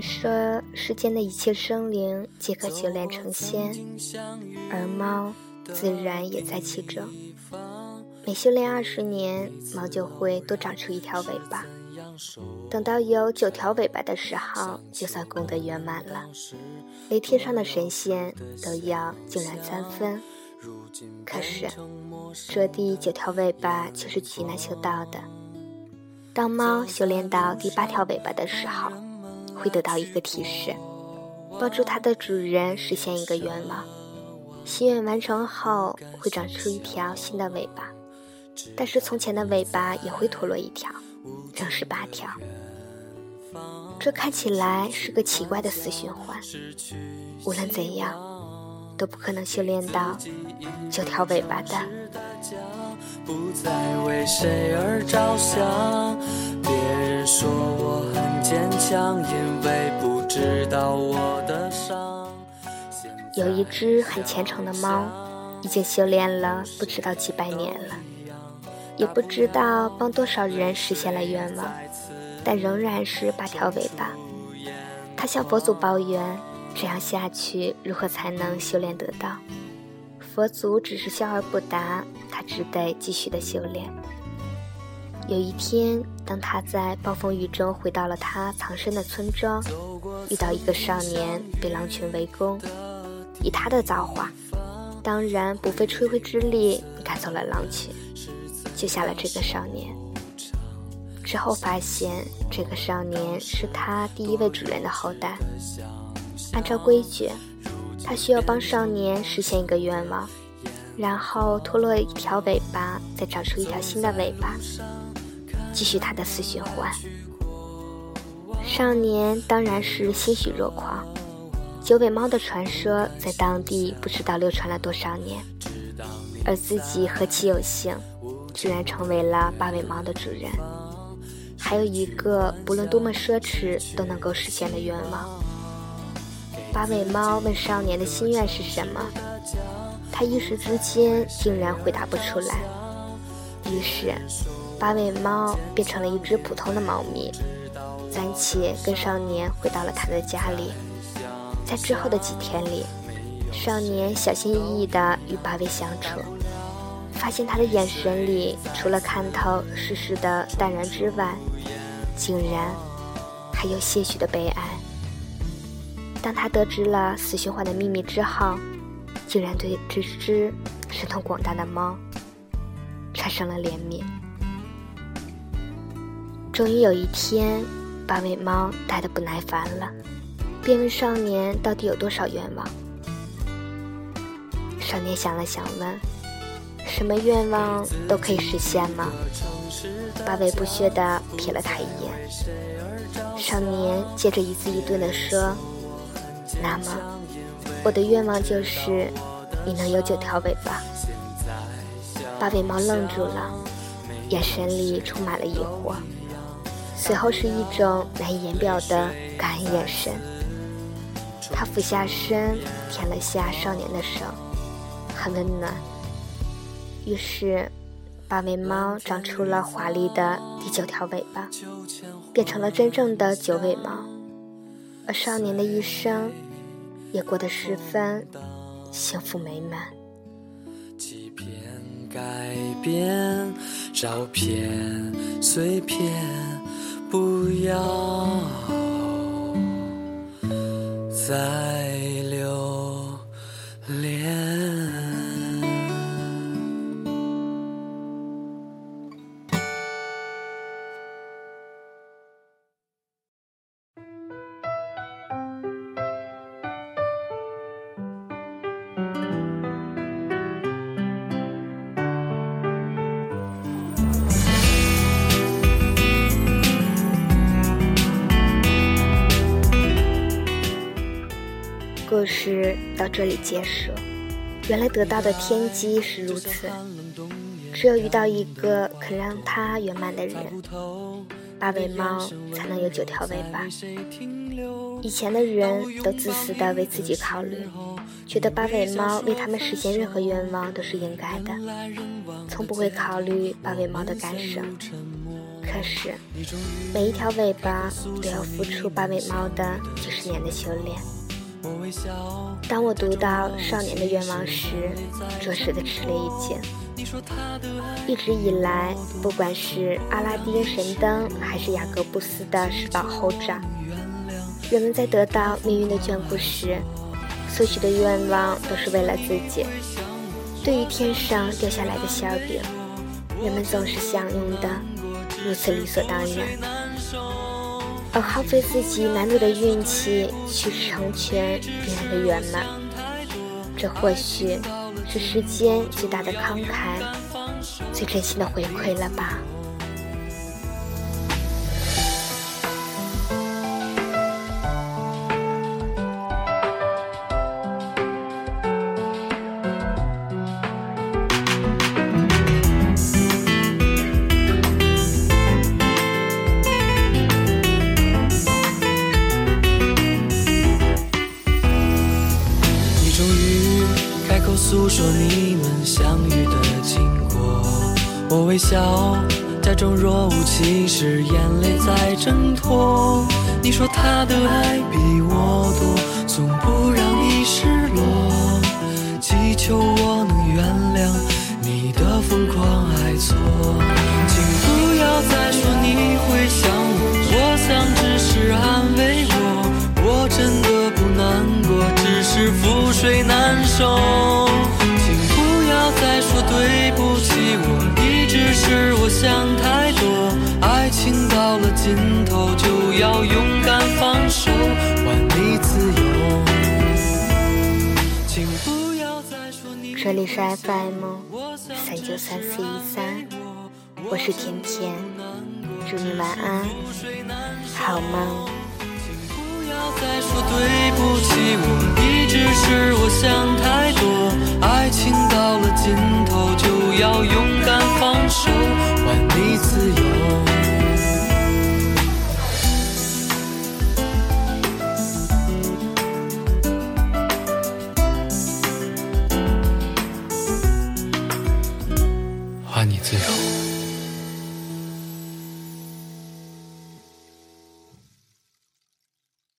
说世间的一切生灵皆可修炼成仙，而猫自然也在其中。每修炼二十年，猫就会多长出一条尾巴。等到有九条尾巴的时候，就算功德圆满了，连天上的神仙都要敬然三分。可是，这第九条尾巴却是极难修到的。当猫修炼到第八条尾巴的时候，会得到一个提示，帮助它的主人实现一个愿望。心愿完成后，会长出一条新的尾巴，但是从前的尾巴也会脱落一条。正是八条，这看起来是个奇怪的死循环。无论怎样，都不可能修炼到九条尾巴的。不再为谁而着想，别人说我很坚强，因为不知道我的伤。有一只很虔诚的猫，已经修炼了不知道几百年了。也不知道帮多少人实现了愿望，但仍然是八条尾巴。他向佛祖抱怨：这样下去，如何才能修炼得到？佛祖只是笑而不答，他只得继续的修炼。有一天，当他在暴风雨中回到了他藏身的村庄，遇到一个少年被狼群围攻，以他的造化，当然不费吹灰之力赶走了狼群。救下了这个少年，之后发现这个少年是他第一位主人的后代。按照规矩，他需要帮少年实现一个愿望，然后脱落一条尾巴，再长出一条新的尾巴，继续他的死循环。少年当然是欣喜若狂。九尾猫的传说在当地不知道流传了多少年，而自己何其有幸！居然成为了八尾猫的主人，还有一个不论多么奢侈都能够实现的愿望。八尾猫问少年的心愿是什么，他一时之间竟然回答不出来。于是，八尾猫变成了一只普通的猫咪，暂且跟少年回到了他的家里。在之后的几天里，少年小心翼翼地与八尾相处。发现他的眼神里，除了看透世事的淡然之外，竟然还有些许的悲哀。当他得知了死循环的秘密之后，竟然对这只神通广大的猫产生了怜悯。终于有一天，八尾猫待得不耐烦了，便问少年到底有多少愿望。少年想了想，问。什么愿望都可以实现吗？八尾不屑地瞥了他一眼。少年接着一字一顿地说：“那么，我的愿望就是你能有九条尾巴。”八尾猫愣住了，眼神里充满了疑惑，随后是一种难以言表的感恩眼神。他俯下身舔了下少年的手，很温暖。于是，八尾猫长出了华丽的第九条尾巴，变成了真正的九尾猫。而少年的一生也过得十分幸福美满。几片、改变、照片、碎片，不要再事到这里结束。原来得到的天机是如此，只有遇到一个肯让他圆满的人，八尾猫才能有九条尾巴。以前的人都自私的为自己考虑，觉得八尾猫为他们实现任何愿望都是应该的，从不会考虑八尾猫的感受。可是，每一条尾巴都要付出八尾猫的几十年的修炼。当我读到少年的愿望时，着实的吃了一惊。一直以来，不管是阿拉丁神灯，还是雅各布斯的十宝后爪，人们在得到命运的眷顾时，所许的愿望都是为了自己。对于天上掉下来的馅饼，人们总是享用的如此理所当然，而耗费自己难得的运气去成全别人的圆满，这或许是世间最大的慷慨，最真心的回馈了吧。开口诉说你们相遇的经过，我微笑，假装若无其事，眼泪在挣脱。你说他的爱比我多，从不让你失落，水难收。对不起，我一直是我想太多。爱情到了尽头，就要勇敢放手，还你自由。请不要再说你这里是 FM 三九三四一三，我是甜甜，祝你晚安，好梦。不要再说对不起，我是